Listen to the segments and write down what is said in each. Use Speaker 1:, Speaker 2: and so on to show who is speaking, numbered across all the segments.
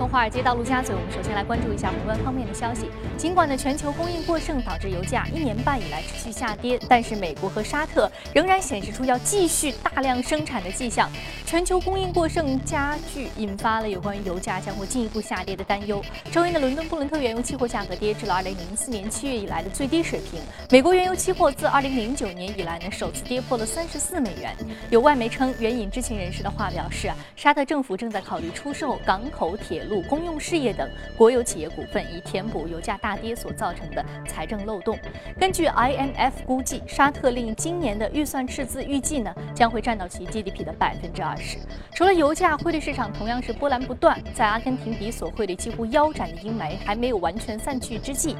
Speaker 1: 从华尔街到陆家嘴，我们首先来关注一下宏观方面的消息。尽管呢全球供应过剩导致油价一年半以来持续下跌，但是美国和沙特仍然显示出要继续大量生产的迹象。全球供应过剩加剧，引发了有关于油价将会进一步下跌的担忧。周一的伦敦布伦特原油期货价格跌至了2004年7月以来的最低水平。美国原油期货自2009年以来呢首次跌破了34美元。有外媒称，援引知情人士的话表示，沙特政府正在考虑出售港口、铁路、路公用事业等国有企业股份，以填补油价大。跌所造成的财政漏洞。根据 IMF 估计，沙特令今年的预算赤字预计呢将会占到其 GDP 的百分之二十。除了油价，汇率市场同样是波澜不断。在阿根廷比索汇率几乎腰斩的阴霾还没有完全散去之际，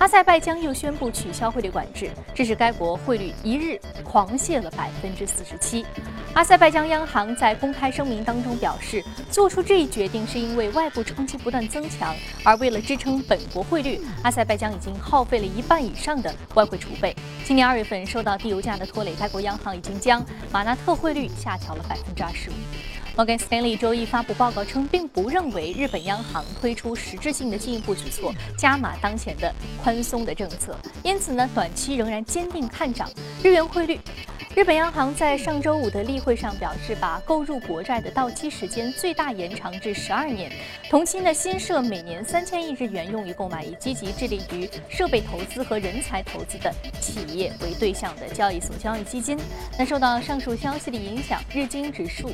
Speaker 1: 阿塞拜疆又宣布取消汇率管制，致使该国汇率一日狂泻了百分之四十七。阿塞拜疆央行在公开声明当中表示，做出这一决定是因为外部冲击不断增强，而为了支撑本国汇率。阿塞拜疆已经耗费了一半以上的外汇储备。今年二月份，受到低油价的拖累，该国央行已经将马纳特汇率下调了百分之二十五。摩根斯坦利周一发布报告称，并不认为日本央行推出实质性的进一步举措，加码当前的宽松的政策。因此呢，短期仍然坚定看涨日元汇率。日本央行在上周五的例会上表示，把购入国债的到期时间最大延长至十二年，同期呢新设每年三千亿日元用于购买以积极致力于设备投资和人才投资的企业为对象的交易所交易基金。那受到上述消息的影响，日经指数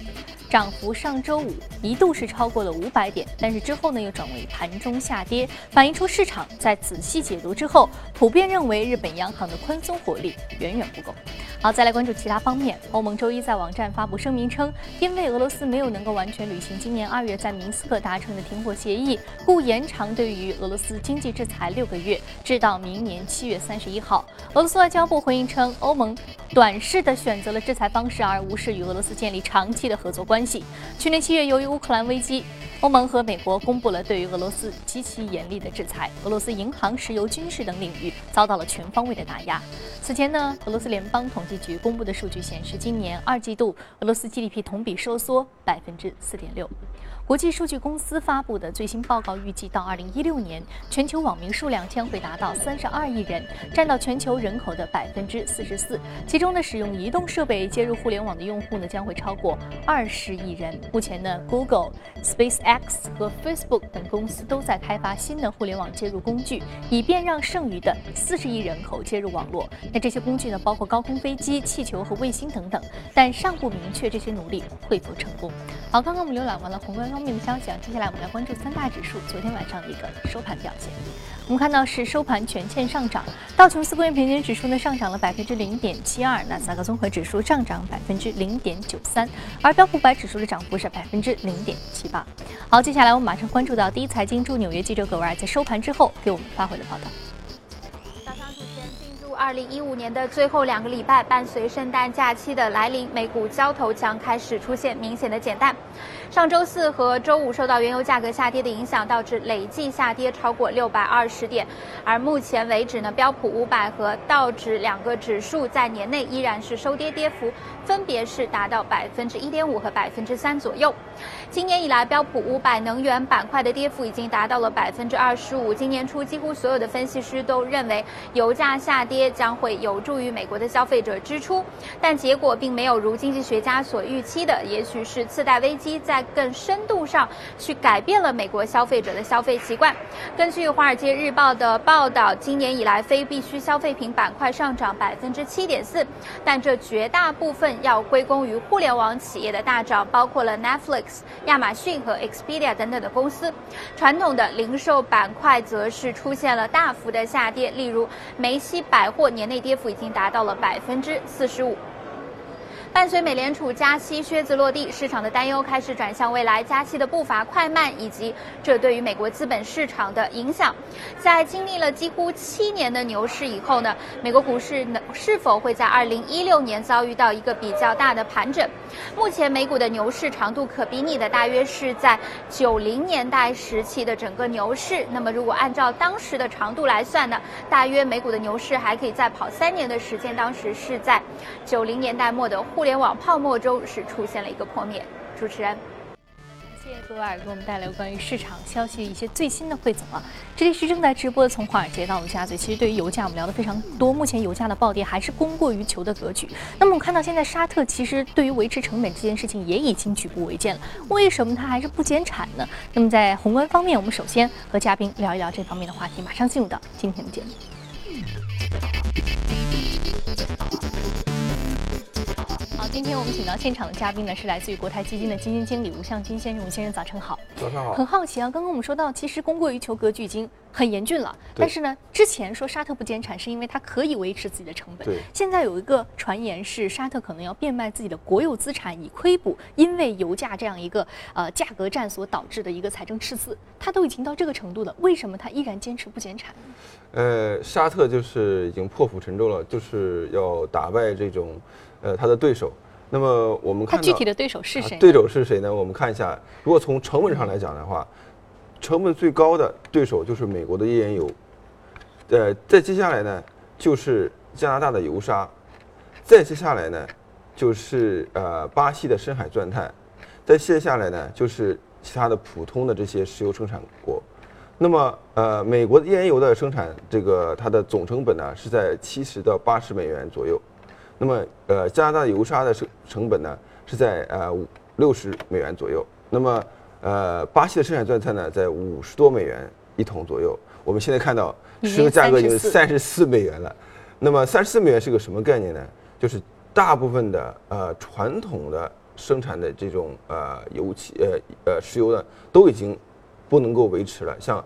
Speaker 1: 涨幅上周五一度是超过了五百点，但是之后呢又转为盘中下跌，反映出市场在仔细解读之后，普遍认为日本央行的宽松火力远远不够。好，再来关注其他方面。欧盟周一在网站发布声明称，因为俄罗斯没有能够完全履行今年二月在明斯克达成的停火协议，故延长对于俄罗斯经济制裁六个月，至到明年七月三十一号。俄罗斯外交部回应称，欧盟短视的选择了制裁方式，而无视与俄罗斯建立长期的合作关。去年七月，由于乌克兰危机。欧盟和美国公布了对于俄罗斯极其严厉的制裁，俄罗斯银行、石油、军事等领域遭到了全方位的打压。此前呢，俄罗斯联邦统计局公布的数据显示，今年二季度俄罗斯 GDP 同比收缩百分之四点六。国际数据公司发布的最新报告预计，到二零一六年，全球网民数量将会达到三十二亿人，占到全球人口的百分之四十四。其中呢，使用移动设备接入互联网的用户呢，将会超过二十亿人。目前呢，Google、Space X 和 Facebook 等公司都在开发新的互联网接入工具，以便让剩余的四十亿人口接入网络。那这些工具呢，包括高空飞机、气球和卫星等等，但尚不明确这些努力会否成功。好，刚刚我们浏览完了宏观方。方面的消息啊，接下来我们来关注三大指数昨天晚上的一个收盘表现。我们看到是收盘全线上涨，道琼斯工业平均指数呢上涨了百分之零点七二，纳斯达克综合指数上涨百分之零点九三，而标普百指数的涨幅是百分之零点七八。好，接下来我们马上关注到第一财经驻纽约记者葛维尔在收盘之后给我们发回的报道。
Speaker 2: 二零一五年的最后两个礼拜，伴随圣诞假期的来临，美股交投将开始出现明显的减淡。上周四和周五受到原油价格下跌的影响，导致累计下跌超过六百二十点。而目前为止呢，标普五百和道指两个指数在年内依然是收跌，跌幅分别是达到百分之一点五和百分之三左右。今年以来，标普五百能源板块的跌幅已经达到了百分之二十五。今年初，几乎所有的分析师都认为油价下跌。将会有助于美国的消费者支出，但结果并没有如经济学家所预期的，也许是次贷危机在更深度上去改变了美国消费者的消费习惯。根据《华尔街日报》的报道，今年以来非必需消费品板块上涨百分之七点四，但这绝大部分要归功于互联网企业的大涨，包括了 Netflix、亚马逊和 Expedia 等等的公司。传统的零售板块则是出现了大幅的下跌，例如梅西百货。年内跌幅已经达到了百分之四十五。伴随美联储加息靴子落地，市场的担忧开始转向未来加息的步伐快慢，以及这对于美国资本市场的影响。在经历了几乎七年的牛市以后呢，美国股市能是否会在二零一六年遭遇到一个比较大的盘整？目前美股的牛市长度可比拟的大约是在九零年代时期的整个牛市。那么如果按照当时的长度来算呢，大约美股的牛市还可以再跑三年的时间。当时是在九零年代末的。互联网泡沫中是出现了一个破灭。主持人，
Speaker 1: 感谢谢谢各位给我们带来关于市场消息一些最新的汇总啊。这里是正在直播的从华尔街到陆家嘴。其实对于油价，我们聊的非常多。目前油价的暴跌还是供过于求的格局。那么我们看到现在沙特其实对于维持成本这件事情也已经举步维艰了。为什么它还是不减产呢？那么在宏观方面，我们首先和嘉宾聊一聊这方面的话题。马上进入到今天的节目。今天我们请到现场的嘉宾呢，是来自于国泰基金的基金经理吴向军先生。吴先生，早晨好。
Speaker 3: 早上好。
Speaker 1: 很好奇啊，刚刚我们说到，其实供过于求格局已经很严峻了。但是呢，之前说沙特不减产，是因为它可以维持自己的成本。
Speaker 3: 对。
Speaker 1: 现在有一个传言是，沙特可能要变卖自己的国有资产以亏补，因为油价这样一个呃价格战所导致的一个财政赤字。它都已经到这个程度了，为什么它依然坚持不减产？
Speaker 3: 呃，沙特就是已经破釜沉舟了，就是要打败这种呃他的对手。那么我们看
Speaker 1: 他具体的对手是谁？
Speaker 3: 对手是谁呢？我们看一下，如果从成本上来讲的话，成本最高的对手就是美国的页岩油，呃，再接下来呢就是加拿大的油砂，再接下来呢就是呃巴西的深海钻探，再接下来呢就是其他的普通的这些石油生产国。那么呃，美国的页岩油的生产，这个它的总成本呢是在七十到八十美元左右。那么，呃，加拿大的油砂的成成本呢是在呃五六十美元左右。那么，呃，巴西的生产钻探呢在五十多美元一桶左右。我们现在看到石油价格已经三十四美元了。那么，三十四美元是个什么概念呢？就是大部分的呃传统的生产的这种呃油气呃呃石油呢都已经不能够维持了。像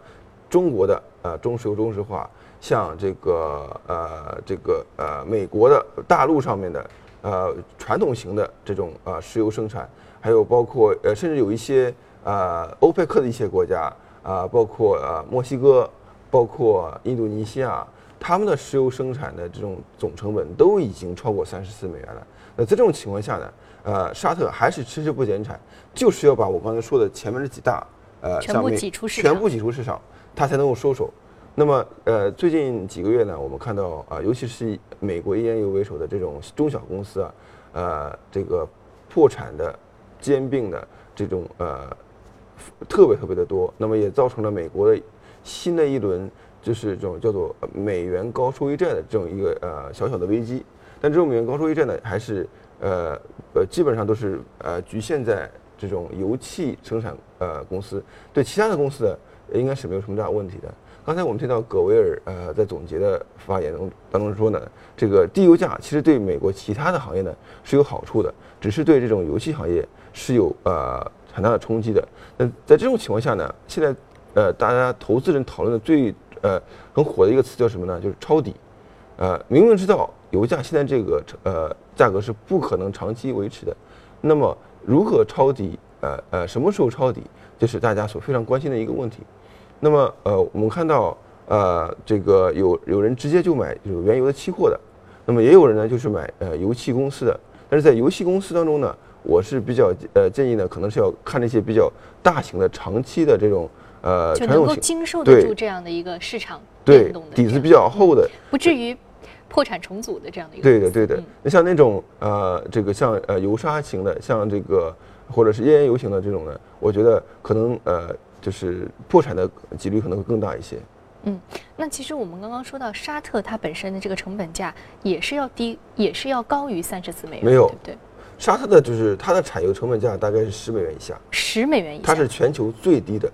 Speaker 3: 中国的呃中石油、中石化。像这个呃，这个呃，美国的大陆上面的呃传统型的这种呃石油生产，还有包括呃，甚至有一些呃欧佩克的一些国家啊，包括呃墨西哥，包括印度尼西亚，他们的石油生产的这种总成本都已经超过三十四美元了。那在这种情况下呢，呃，沙特还是迟迟不减产，就是要把我刚才说的前面这几大
Speaker 1: 呃全部挤出市
Speaker 3: 场，全部挤出市场，它才能够收手。那么，呃，最近几个月呢，我们看到啊，尤其是以美国页岩油为首的这种中小公司啊，呃，这个破产的、兼并的这种呃，特别特别的多。那么也造成了美国的新的一轮就是这种叫做美元高收益债的这种一个呃小小的危机。但这种美元高收益债呢，还是呃呃基本上都是呃局限在这种油气生产呃公司，对其他的公司呢，应该是没有什么大问题的。刚才我们听到葛维尔呃在总结的发言中当中说呢，这个低油价其实对美国其他的行业呢是有好处的，只是对这种油气行业是有呃很大的冲击的。那在这种情况下呢，现在呃大家投资人讨论的最呃很火的一个词叫什么呢？就是抄底。呃，明明知道油价现在这个呃价格是不可能长期维持的，那么如何抄底？呃呃，什么时候抄底？就是大家所非常关心的一个问题。那么，呃，我们看到，呃，这个有有人直接就买有原油的期货的，那么也有人呢就是买呃油气公司的。但是在油气公司当中呢，我是比较呃建议呢，可能是要看那些比较大型的、长期的这种呃就能够，
Speaker 1: 经受得住这样的一个市场
Speaker 3: 对底子比较厚的，
Speaker 1: 不至于破产重组的这样的一个。
Speaker 3: 对的，对的。那像那种呃这个像呃油砂型的，像这个或者是页岩油型的这种呢，我觉得可能呃。就是破产的几率可能会更大一些。
Speaker 1: 嗯，那其实我们刚刚说到沙特，它本身的这个成本价也是要低，也是要高于三十四美元，
Speaker 3: 没有
Speaker 1: 对不对？
Speaker 3: 沙特的就是它的产油成本价大概是十美元以下，
Speaker 1: 十美元以下，
Speaker 3: 它是全球最低的，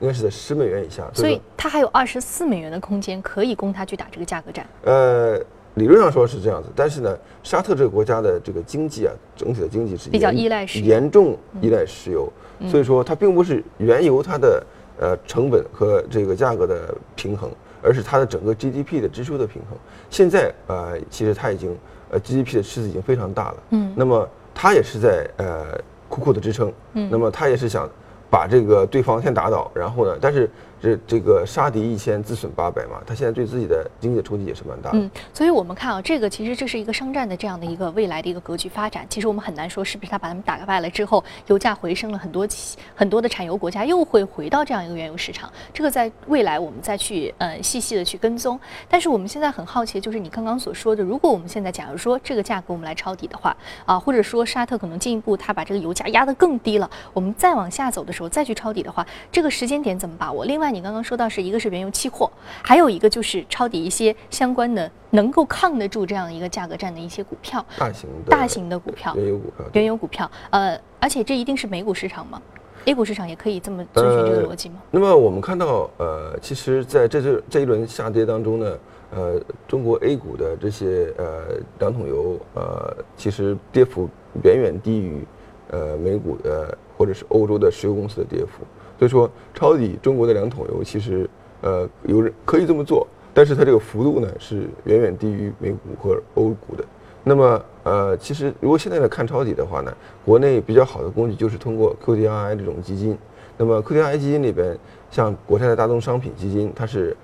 Speaker 3: 应该是在十美元以下。
Speaker 1: 所以它还有二十四美元的空间可以供它去打这个价格战。
Speaker 3: 呃，理论上说是这样子，但是呢，沙特这个国家的这个经济啊，整体的经济是
Speaker 1: 比较依赖石油，
Speaker 3: 严重依赖石油。所以说，它并不是原油它的呃成本和这个价格的平衡，而是它的整个 GDP 的支出的平衡。现在呃，其实它已经呃 GDP 的赤字已经非常大了。嗯。那么它也是在呃苦苦的支撑。嗯。那么它也是想把这个对方先打倒，然后呢，但是这这个杀敌一千，自损八百嘛，他现在对自己的经济的冲击也是蛮大的。
Speaker 1: 嗯，所以我们看啊，这个其实这是一个商战的这样的一个未来的一个格局发展。其实我们很难说是不是他把他们打败了之后，油价回升了很多，很多的产油国家又会回到这样一个原油市场。这个在未来我们再去呃细细的去跟踪。但是我们现在很好奇，就是你刚刚所说的，如果我们现在假如说这个价格我们来抄底的话啊，或者说沙特可能进一步他把这个油价压得更低了，我们再往下走的时候再去抄底的话，这个时间点怎么把握？另外，你刚刚说到是一个是原油期货，还有一个就是抄底一些相关的能够抗得住这样一个价格战的一些股票，
Speaker 3: 大型的
Speaker 1: 大型的股票，
Speaker 3: 原油股票，
Speaker 1: 原油股票，呃，而且这一定是美股市场吗？A 股市场也可以这么遵循这个逻辑吗？
Speaker 3: 那么我们看到，呃，其实在这这这一轮下跌当中呢，呃，中国 A 股的这些呃两桶油，呃，其实跌幅远远低于呃美股的或者是欧洲的石油公司的跌幅。所以说，抄底中国的两桶油，其实呃有人可以这么做，但是它这个幅度呢是远远低于美股和欧股的。那么呃，其实如果现在来看抄底的话呢，国内比较好的工具就是通过 QDII 这种基金。那么 QDII 基金里边，像国泰的大宗商品基金，它是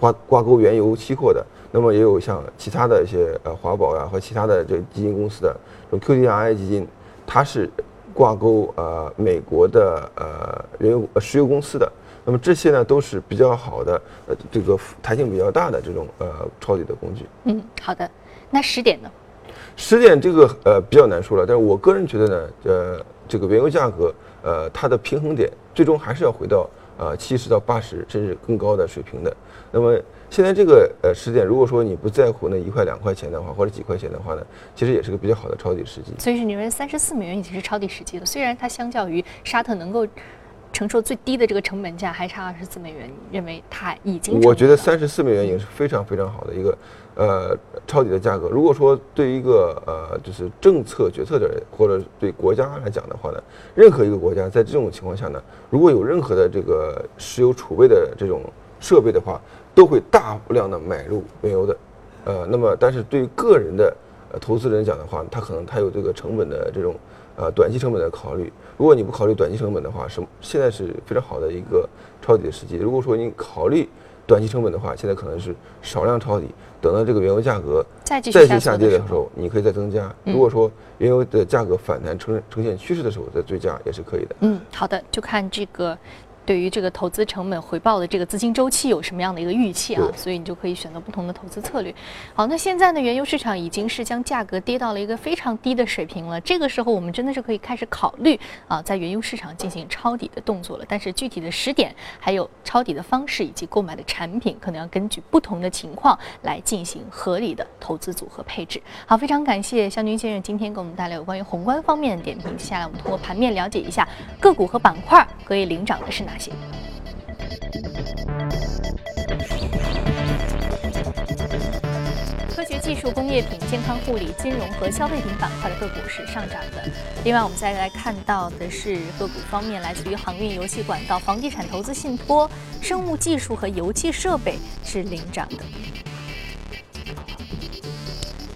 Speaker 3: 挂挂钩原油期货的。那么也有像其他的一些呃华宝呀和其他的这基金公司的这种 QDII 基金，它是。挂钩呃美国的呃原油石油公司的，那么这些呢都是比较好的呃这个弹性比较大的这种呃抄底的工具。
Speaker 1: 嗯，好的。那十点呢？
Speaker 3: 十点这个呃比较难说了，但是我个人觉得呢，呃这个原油价格呃它的平衡点最终还是要回到呃七十到八十甚至更高的水平的。那么。现在这个呃时点，如果说你不在乎那一块两块钱的话，或者几块钱的话呢，其实也是个比较好的抄底时机。
Speaker 1: 所以是你认为三十四美元已经是抄底时机了？虽然它相较于沙特能够承受最低的这个成本价还差二十四美元，认为它已经。
Speaker 3: 我觉得三十四美元已经是非常非常好的一个呃抄底的价格。如果说对一个呃就是政策决策的人或者对国家来讲的话呢，任何一个国家在这种情况下呢，如果有任何的这个石油储备的这种设备的话。都会大量的买入原油的，呃，那么但是对于个人的呃投资人讲的话，他可能他有这个成本的这种呃短期成本的考虑。如果你不考虑短期成本的话，什现在是非常好的一个抄底的时机。如果说你考虑短期成本的话，现在可能是少量抄底，等到这个原油价格
Speaker 1: 再继
Speaker 3: 续
Speaker 1: 下
Speaker 3: 跌的时候，你可以再增加。如果说原油的价格反弹呈呈现趋势的时候再追加也是可以的。
Speaker 1: 嗯，好的，就看这个。对于这个投资成本回报的这个资金周期有什么样的一个预期啊？所以你就可以选择不同的投资策略。好，那现在呢，原油市场已经是将价格跌到了一个非常低的水平了。这个时候，我们真的是可以开始考虑啊，在原油市场进行抄底的动作了。但是具体的时点、还有抄底的方式以及购买的产品，可能要根据不同的情况来进行合理的投资组合配置。好，非常感谢肖军先生今天给我们带来有关于宏观方面的点评。接下来我们通过盘面了解一下个股和板块可以领涨的是哪谢。科学技术、工业品、健康护理、金融和消费品板块的个股是上涨的。另外，我们再来看到的是个股方面，来自于航运、油气管道、房地产投资信托、生物技术和油气设备是领涨的。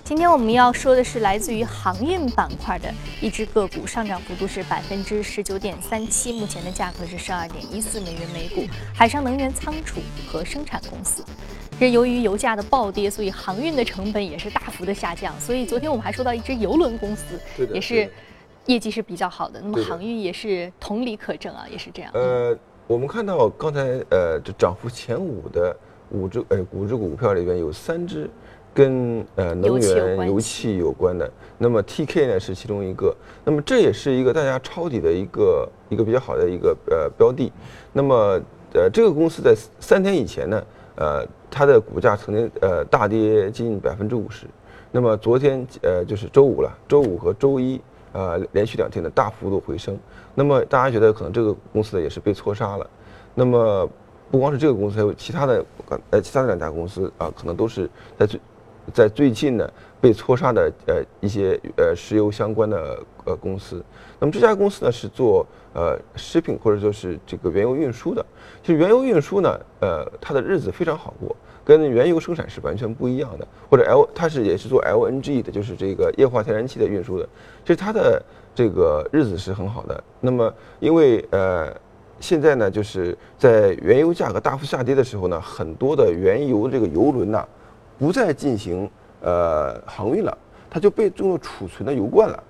Speaker 1: 今天我们要说的是来自于航运板块的一只个股，上涨幅度是百分之十九点三七，目前的价格是十二点一四美元每股。海上能源仓储和生产公司，这由于油价的暴跌，所以航运的成本也是大幅的下降。所以昨天我们还说到一只邮轮公司，也是业绩是比较好的。那么航运也是同理可证啊，也是这样。
Speaker 3: 呃，我们看到刚才呃，这涨幅前五的五只呃五只股票里边有三只。跟呃能源油气有关的，那么 TK 呢是其中一个，那么这也是一个大家抄底的一个一个比较好的一个呃标的，那么呃这个公司在三天以前呢，呃它的股价曾经呃大跌近百分之五十，那么昨天呃就是周五了，周五和周一呃连续两天的大幅度回升，那么大家觉得可能这个公司呢也是被错杀了，那么不光是这个公司，还有其他的呃其他的两家公司啊，可能都是在最。在最近呢，被错杀的呃一些呃石油相关的呃公司，那么这家公司呢是做呃食品或者说是这个原油运输的。其实原油运输呢，呃它的日子非常好过，跟原油生产是完全不一样的。或者 L 它是也是做 LNG 的，就是这个液化天然气的运输的。其实它的这个日子是很好的。那么因为呃现在呢，就是在原油价格大幅下跌的时候呢，很多的原油这个油轮呐，不再进行呃航运了，它就被用作储存的油罐了。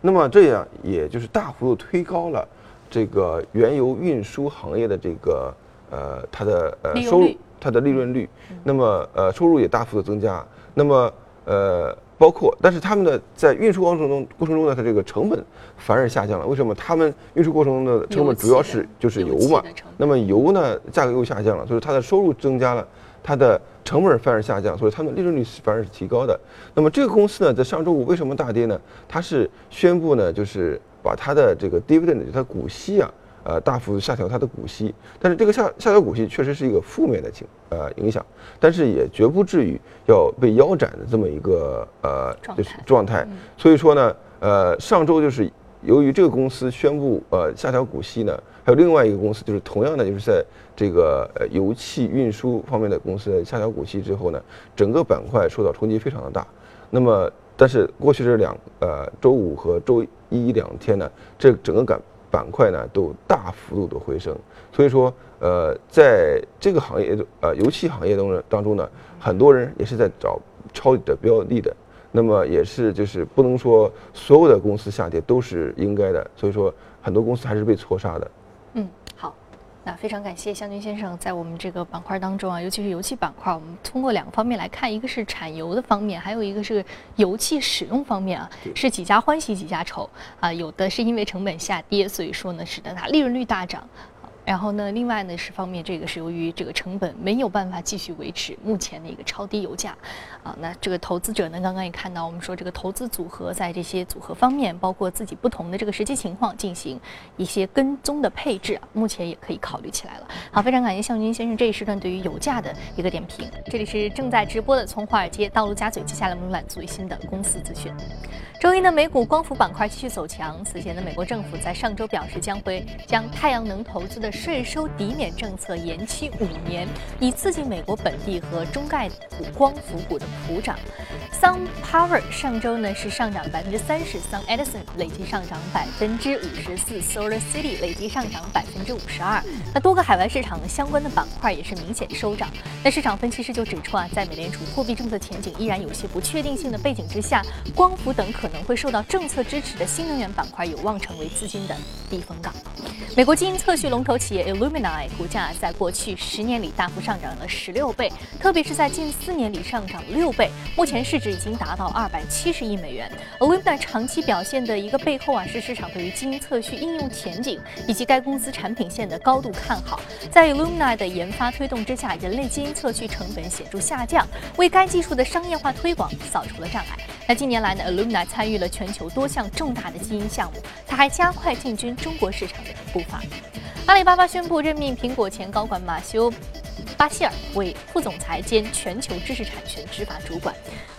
Speaker 3: 那么这样也就是大幅度推高了这个原油运输行业的这个呃它的呃收入，它的利润率。那么呃收入也大幅度增加。那么呃。包括，但是他们的在运输过程中过程中呢，它这个成本反而下降了。为什么？他们运输过程中的成本主要是就是油嘛。那么油呢，价格又下降了，所以它的收入增加了，它的成本反而下降，所以它的利润率反而是提高的。那么这个公司呢，在上周五为什么大跌呢？它是宣布呢，就是把它的这个 dividend，它股息啊。呃，大幅下调它的股息，但是这个下下调股息确实是一个负面的情呃影响，但是也绝不至于要被腰斩的这么一个呃就是状态。所以说呢，呃，上周就是由于这个公司宣布呃下调股息呢，还有另外一个公司就是同样的就是在这个呃油气运输方面的公司下调股息之后呢，整个板块受到冲击非常的大。那么，但是过去这两呃周五和周一两天呢，这整个板。板块呢都大幅度的回升，所以说，呃，在这个行业，呃，油气行业当中当中呢，很多人也是在找抄底的标的的，那么也是就是不能说所有的公司下跌都是应该的，所以说很多公司还是被错杀的。
Speaker 1: 嗯，好那非常感谢向军先生在我们这个板块当中啊，尤其是油气板块，我们通过两个方面来看，一个是产油的方面，还有一个是油气使用方面啊，是几家欢喜几家愁啊，有的是因为成本下跌，所以说呢，使得它利润率大涨。然后呢，另外呢是方面，这个是由于这个成本没有办法继续维持目前的一个超低油价，啊，那这个投资者呢，刚刚也看到，我们说这个投资组合在这些组合方面，包括自己不同的这个实际情况进行一些跟踪的配置啊，目前也可以考虑起来了。好，非常感谢向军先生这一时段对于油价的一个点评。这里是正在直播的从华尔街到陆家嘴，接下来我们来最新的公司资讯。周一呢，美股光伏板块继续走强。此前呢，美国政府在上周表示将会将太阳能投资的税收抵免政策延期五年，以刺激美国本地和中概股光伏股的普涨。Sun Power 上周呢是上涨百分之三十，Sun Edison 累计上涨百分之五十四，Solar City 累计上涨百分之五十二。那多个海外市场的相关的板块也是明显收涨。那市场分析师就指出啊，在美联储货币政策前景依然有些不确定性的背景之下，光伏等。可能会受到政策支持的新能源板块有望成为资金的避风港。美国基因测序龙头企业 Illumina 股价在过去十年里大幅上涨了十六倍，特别是在近四年里上涨六倍，目前市值已经达到二百七十亿美元。Illumina 长期表现的一个背后啊，是市场对于基因测序应用前景以及该公司产品线的高度看好。在 Illumina 的研发推动之下，人类基因测序成本显著下降，为该技术的商业化推广扫除了障碍。那近年来呢，Illumina 参与了全球多项重大的基因项目，它还加快进军中国市场的步伐。阿里巴巴宣布任命苹果前高管马修。巴希尔为副总裁兼全球知识产权执法主管，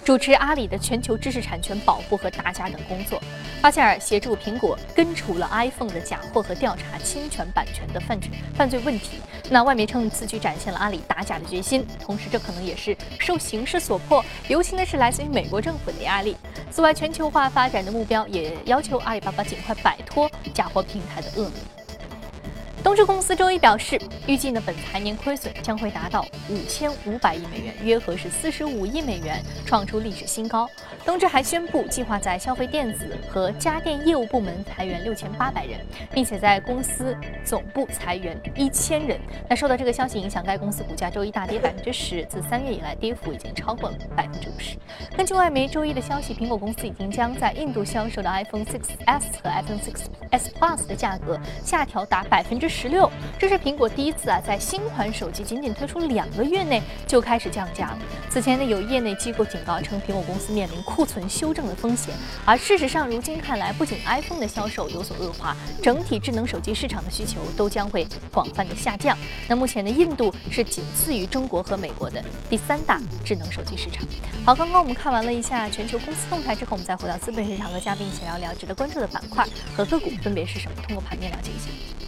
Speaker 1: 主持阿里的全球知识产权保护和打假等工作。巴希尔协助苹果根除了 iPhone 的假货和调查侵权版权的犯罪犯罪问题。那外媒称此举展现了阿里打假的决心，同时这可能也是受形势所迫，尤其呢是来自于美国政府的压力。此外，全球化发展的目标也要求阿里巴巴尽快摆脱假货平台的恶名。东芝公司周一表示，预计呢本财年亏损将会达到五千五百亿美元，约合是四十五亿美元，创出历史新高。东芝还宣布，计划在消费电子和家电业务部门裁员六千八百人，并且在公司总部裁员一千人。那受到这个消息影响，该公司股价周一大跌百分之十，自三月以来跌幅已经超过了百分之五十。根据外媒周一的消息，苹果公司已经将在印度销售的 iPhone 6s 和 iPhone 6s Plus 的价格下调达百分之十。十六，这是苹果第一次啊，在新款手机仅仅推出两个月内就开始降价了。此前呢，有业内机构警告称，苹果公司面临库存修正的风险。而事实上，如今看来，不仅 iPhone 的销售有所恶化，整体智能手机市场的需求都将会广泛的下降。那目前呢，印度是仅次于中国和美国的第三大智能手机市场。好，刚刚我们看完了一下全球公司动态之后，我们再回到资本市场和嘉宾一起聊聊值得关注的板块和个股分别是什么。通过盘面了解一下。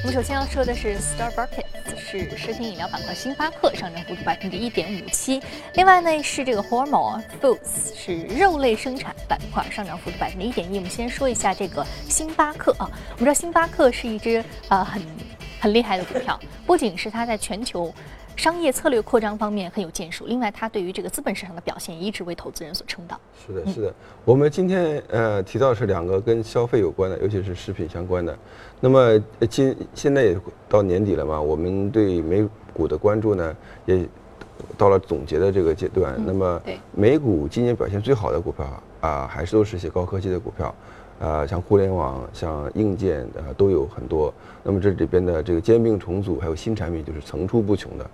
Speaker 1: 我们首先要说的是 Starbucks，是食品饮料板块，星巴克上涨幅度百分之一点五七。另外呢是这个 Hormel Foods，是肉类生产板块，上涨幅度百分之一点一。我们先说一下这个星巴克啊，我们知道星巴克是一只呃很很厉害的股票，不仅是它在全球。商业策略扩张方面很有建树，另外它对于这个资本市场的表现一直为投资人所称道。
Speaker 3: 是的，是的。我们今天呃提到是两个跟消费有关的，尤其是食品相关的。那么今现在也到年底了嘛，我们对美股的关注呢也到了总结的这个阶段。那么美股今年表现最好的股票啊，还是都是一些高科技的股票，啊，像互联网、像硬件啊都有很多。那么这里边的这个兼并重组还有新产品就是层出不穷的。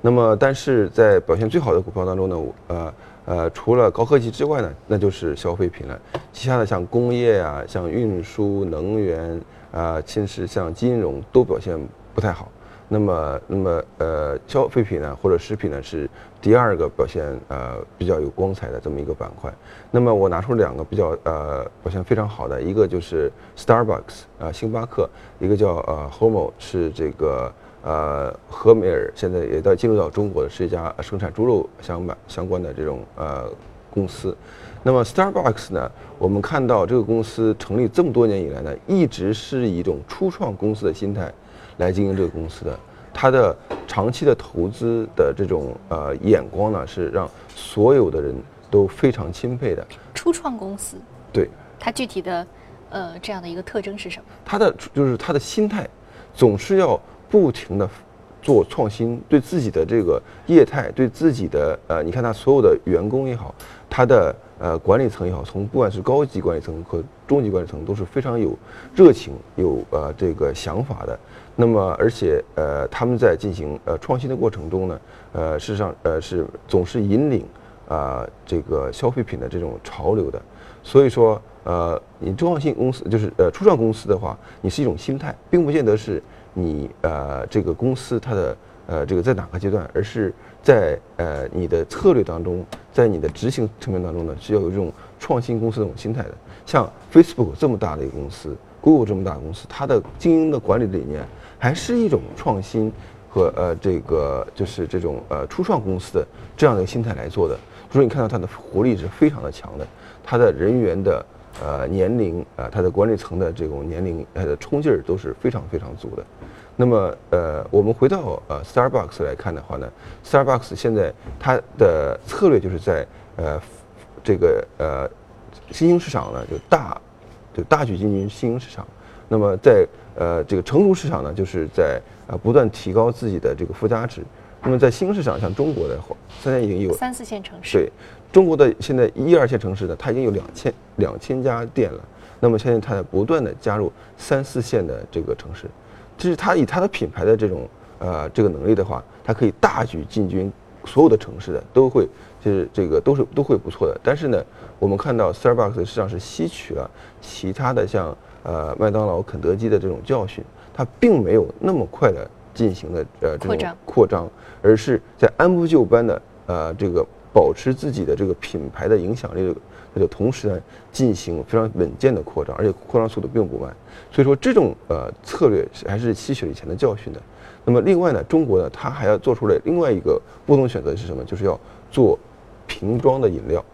Speaker 3: 那么，但是在表现最好的股票当中呢，呃呃，除了高科技之外呢，那就是消费品了。其他的像工业啊、像运输、能源啊，其实像金融都表现不太好。那么，那么呃，消费品呢或者食品呢是第二个表现呃比较有光彩的这么一个板块。那么我拿出两个比较呃表现非常好的，一个就是 Starbucks 啊，星巴克，一个叫呃 Homo 是这个。呃，和美尔现在也在进入到中国的是一家生产猪肉相关相关的这种呃公司。那么 Starbucks 呢，我们看到这个公司成立这么多年以来呢，一直是一种初创公司的心态来经营这个公司的。他的长期的投资的这种呃眼光呢，是让所有的人都非常钦佩的。
Speaker 1: 初创公司。
Speaker 3: 对。
Speaker 1: 它具体的呃这样的一个特征是什么？
Speaker 3: 他的就是他的心态总是要。不停的做创新，对自己的这个业态，对自己的呃，你看他所有的员工也好，他的呃管理层也好，从不管是高级管理层和中级管理层，都是非常有热情、有呃这个想法的。那么，而且呃，他们在进行呃创新的过程中呢，呃，事实上呃是总是引领啊这个消费品的这种潮流的。所以说，呃，你中创新公司就是呃初创公司的话，你是一种心态，并不见得是。你呃，这个公司它的呃，这个在哪个阶段，而是在呃你的策略当中，在你的执行层面当中呢，是要有这种创新公司这种心态的。像 Facebook 这么大的一个公司，Google 这么大的公司，它的经营的管理理念还是一种创新和呃这个就是这种呃初创公司的这样的心态来做的。所以你看到它的活力是非常的强的，它的人员的呃年龄啊，它的管理层的这种年龄它的冲劲儿都是非常非常足的。那么，呃，我们回到呃，Starbucks 来看的话呢，Starbucks 现在它的策略就是在呃，这个呃，新兴市场呢就大，就大举进军新兴市场。那么在呃这个成熟市场呢，就是在啊不断提高自己的这个附加值。那么在新兴市场，像中国的话，现在已经有
Speaker 1: 三四线城市。
Speaker 3: 对，中国的现在一二线城市呢，它已经有两千两千家店了。那么现在它在不断的加入三四线的这个城市。就是它以它的品牌的这种呃这个能力的话，它可以大举进军所有的城市的都会，就是这个都是都会不错的。但是呢，我们看到 Starbucks 实际上是吸取了其他的像呃麦当劳、肯德基的这种教训，它并没有那么快的进行了呃这种扩张，而是在按部就班的呃这个保持自己的这个品牌的影响力。它就同时呢进行非常稳健的扩张，而且扩张速度并不慢，所以说这种呃策略是还是吸取了以前的教训的。那么另外呢，中国呢它还要做出来另外一个不同选择是什么？就是要做瓶装的饮料。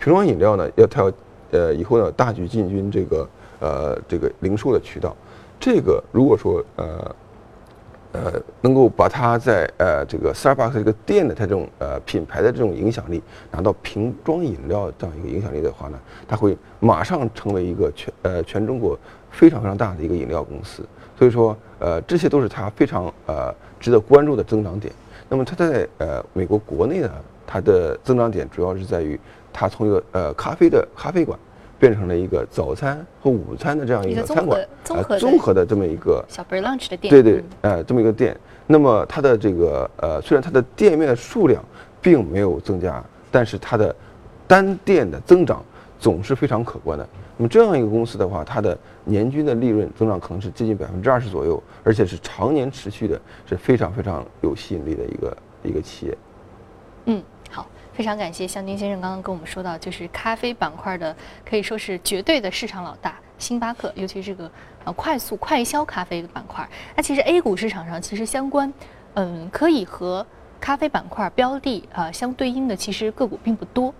Speaker 3: 瓶装饮料呢要它要呃以后呢大举进军这个呃这个零售的渠道。这个如果说呃。呃，能够把它在呃这个 Starbucks 这个店的它这种呃品牌的这种影响力拿到瓶装饮料这样一个影响力的话呢，它会马上成为一个全呃全中国非常非常大的一个饮料公司。所以说，呃，这些都是它非常呃值得关注的增长点。那么它在呃美国国内呢，它的增长点主要是在于它从一个呃咖啡的咖啡馆。变成了一个早餐和午餐的这样一个餐馆，
Speaker 1: 呃，
Speaker 3: 综合的这么一个
Speaker 1: 小 brunch 的店。
Speaker 3: 对对，呃，这么一个店。那么它的这个呃，虽然它的店面的数量并没有增加，但是它的单店的增长总是非常可观的。那么这样一个公司的话，它的年均的利润增长可能是接近百分之二十左右，而且是常年持续的，是非常非常有吸引力的一个一个企业。
Speaker 1: 嗯。非常感谢向军先生刚刚跟我们说到，就是咖啡板块的可以说是绝对的市场老大，星巴克，尤其是这个呃快速快消咖啡的板块。那其实 A 股市场上其实相关，嗯，可以和咖啡板块标的啊相对应的，其实个股并不多。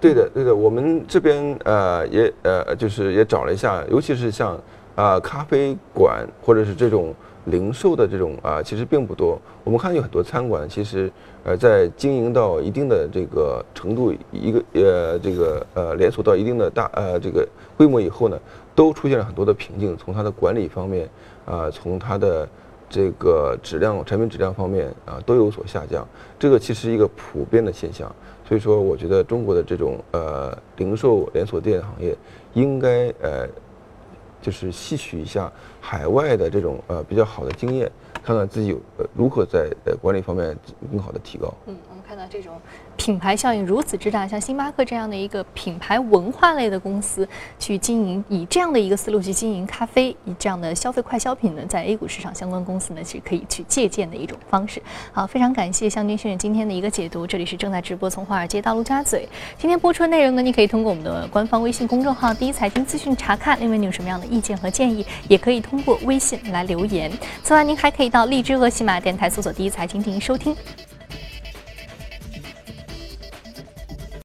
Speaker 3: 对的，对的，我们这边呃也呃就是也找了一下，尤其是像啊咖啡馆或者是这种零售的这种啊，其实并不多。我们看有很多餐馆，其实呃在经营到一定的这个程度，一个呃这个呃连锁到一定的大呃这个规模以后呢，都出现了很多的瓶颈，从它的管理方面啊，从它的这个质量产品质量方面啊都有所下降。这个其实一个普遍的现象。所以说，我觉得中国的这种呃零售连锁店行业，应该呃就是吸取一下海外的这种呃比较好的经验，看看自己有呃如何在呃管理方面更好的提高。
Speaker 1: 嗯，看到这种。品牌效应如此之大，像星巴克这样的一个品牌文化类的公司去经营，以这样的一个思路去经营咖啡，以这样的消费快消品呢，在 A 股市场相关公司呢是可以去借鉴的一种方式。好，非常感谢向军先生今天的一个解读。这里是正在直播从华尔街到陆家嘴，今天播出的内容呢，你可以通过我们的官方微信公众号“第一财经资讯”查看。另外，你有什么样的意见和建议，也可以通过微信来留言。此外，您还可以到荔枝和喜马电台搜索“第一财经”进行收听。